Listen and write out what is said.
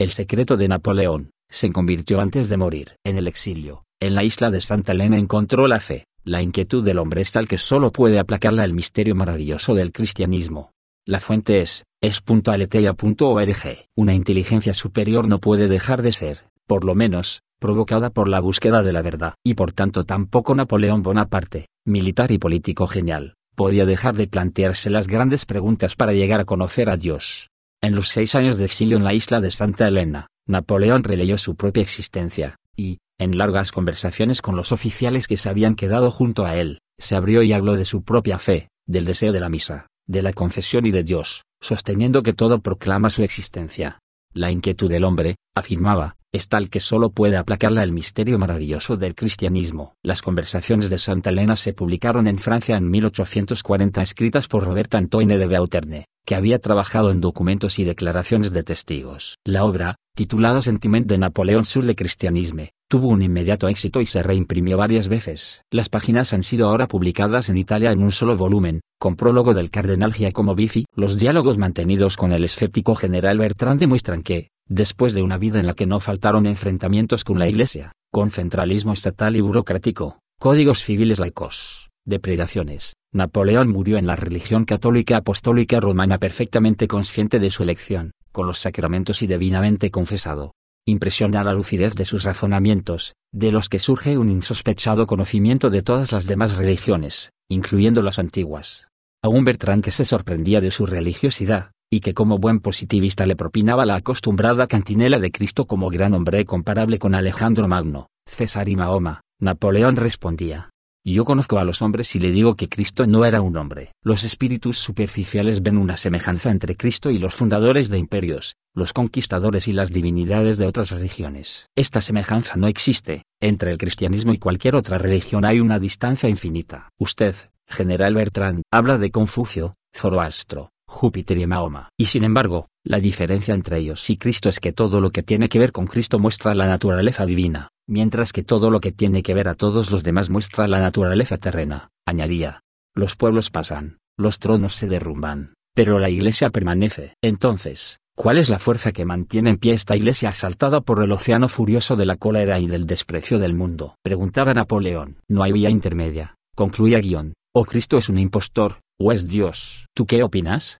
El secreto de Napoleón, se convirtió antes de morir. En el exilio, en la isla de Santa Elena encontró la fe. La inquietud del hombre es tal que solo puede aplacarla el misterio maravilloso del cristianismo. La fuente es, es.aleteia.org. Una inteligencia superior no puede dejar de ser, por lo menos, provocada por la búsqueda de la verdad. Y por tanto tampoco Napoleón Bonaparte, militar y político genial, podía dejar de plantearse las grandes preguntas para llegar a conocer a Dios. En los seis años de exilio en la isla de Santa Elena, Napoleón releyó su propia existencia, y, en largas conversaciones con los oficiales que se habían quedado junto a él, se abrió y habló de su propia fe, del deseo de la misa, de la confesión y de Dios, sosteniendo que todo proclama su existencia. La inquietud del hombre, afirmaba, es tal que solo puede aplacarla el misterio maravilloso del cristianismo. Las conversaciones de Santa Elena se publicaron en Francia en 1840 escritas por Robert Antoine de Beauterne, que había trabajado en documentos y declaraciones de testigos. La obra, titulada Sentiment de Napoleón sur le Christianisme, tuvo un inmediato éxito y se reimprimió varias veces. Las páginas han sido ahora publicadas en Italia en un solo volumen, con prólogo del cardenal Giacomo Biffi. Los diálogos mantenidos con el escéptico general Bertrand demuestran que, después de una vida en la que no faltaron enfrentamientos con la Iglesia, con centralismo estatal y burocrático, códigos civiles laicos, depredaciones, Napoleón murió en la religión católica apostólica romana perfectamente consciente de su elección, con los sacramentos y divinamente confesado impresiona la lucidez de sus razonamientos, de los que surge un insospechado conocimiento de todas las demás religiones, incluyendo las antiguas. A un Bertrand que se sorprendía de su religiosidad, y que como buen positivista le propinaba la acostumbrada cantinela de Cristo como gran hombre comparable con Alejandro Magno, César y Mahoma, Napoleón respondía, yo conozco a los hombres y le digo que Cristo no era un hombre. Los espíritus superficiales ven una semejanza entre Cristo y los fundadores de imperios, los conquistadores y las divinidades de otras religiones. Esta semejanza no existe, entre el cristianismo y cualquier otra religión hay una distancia infinita. Usted, General Bertrand, habla de Confucio, Zoroastro, Júpiter y Mahoma. Y sin embargo, la diferencia entre ellos y Cristo es que todo lo que tiene que ver con Cristo muestra la naturaleza divina, mientras que todo lo que tiene que ver a todos los demás muestra la naturaleza terrena, añadía. Los pueblos pasan, los tronos se derrumban, pero la iglesia permanece. Entonces, ¿cuál es la fuerza que mantiene en pie esta iglesia asaltada por el océano furioso de la cólera y del desprecio del mundo? Preguntaba Napoleón. No hay vía intermedia, concluía Guión. O Cristo es un impostor, o es Dios. ¿Tú qué opinas?